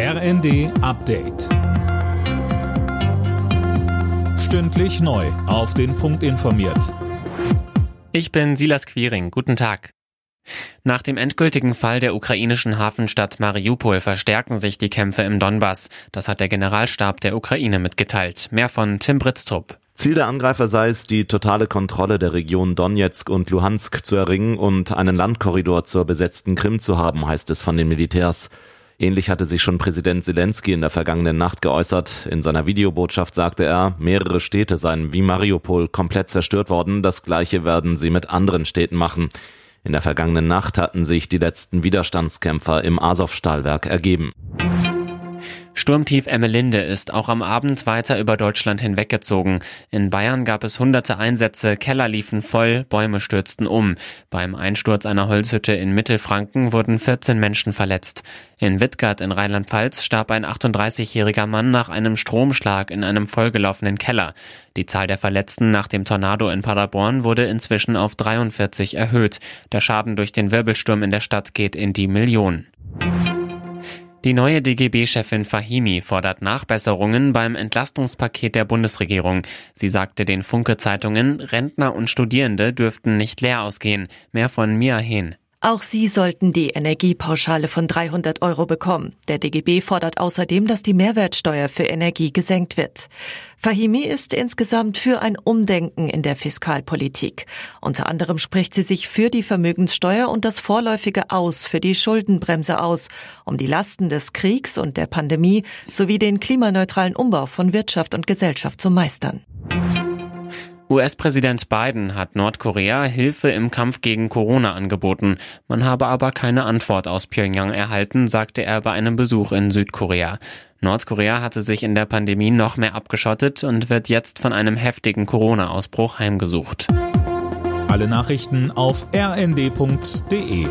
RND Update. Stündlich neu. Auf den Punkt informiert. Ich bin Silas Quiring. Guten Tag. Nach dem endgültigen Fall der ukrainischen Hafenstadt Mariupol verstärken sich die Kämpfe im Donbass. Das hat der Generalstab der Ukraine mitgeteilt. Mehr von Tim Britztrup. Ziel der Angreifer sei es, die totale Kontrolle der Region Donetsk und Luhansk zu erringen und einen Landkorridor zur besetzten Krim zu haben, heißt es von den Militärs. Ähnlich hatte sich schon Präsident Zelensky in der vergangenen Nacht geäußert. In seiner Videobotschaft sagte er, mehrere Städte seien wie Mariupol komplett zerstört worden. Das gleiche werden sie mit anderen Städten machen. In der vergangenen Nacht hatten sich die letzten Widerstandskämpfer im Azov-Stahlwerk ergeben. Sturmtief Emmelinde ist auch am Abend weiter über Deutschland hinweggezogen. In Bayern gab es hunderte Einsätze, Keller liefen voll, Bäume stürzten um. Beim Einsturz einer Holzhütte in Mittelfranken wurden 14 Menschen verletzt. In Wittgart in Rheinland-Pfalz starb ein 38-jähriger Mann nach einem Stromschlag in einem vollgelaufenen Keller. Die Zahl der Verletzten nach dem Tornado in Paderborn wurde inzwischen auf 43 erhöht. Der Schaden durch den Wirbelsturm in der Stadt geht in die Millionen. Die neue DGB-Chefin Fahimi fordert Nachbesserungen beim Entlastungspaket der Bundesregierung. Sie sagte den Funke-Zeitungen, Rentner und Studierende dürften nicht leer ausgehen. Mehr von Mia Hehn. Auch sie sollten die Energiepauschale von 300 Euro bekommen. Der DGB fordert außerdem, dass die Mehrwertsteuer für Energie gesenkt wird. Fahimi ist insgesamt für ein Umdenken in der Fiskalpolitik. Unter anderem spricht sie sich für die Vermögenssteuer und das vorläufige Aus für die Schuldenbremse aus, um die Lasten des Kriegs und der Pandemie sowie den klimaneutralen Umbau von Wirtschaft und Gesellschaft zu meistern. US-Präsident Biden hat Nordkorea Hilfe im Kampf gegen Corona angeboten. Man habe aber keine Antwort aus Pyongyang erhalten, sagte er bei einem Besuch in Südkorea. Nordkorea hatte sich in der Pandemie noch mehr abgeschottet und wird jetzt von einem heftigen Corona-Ausbruch heimgesucht. Alle Nachrichten auf rnd.de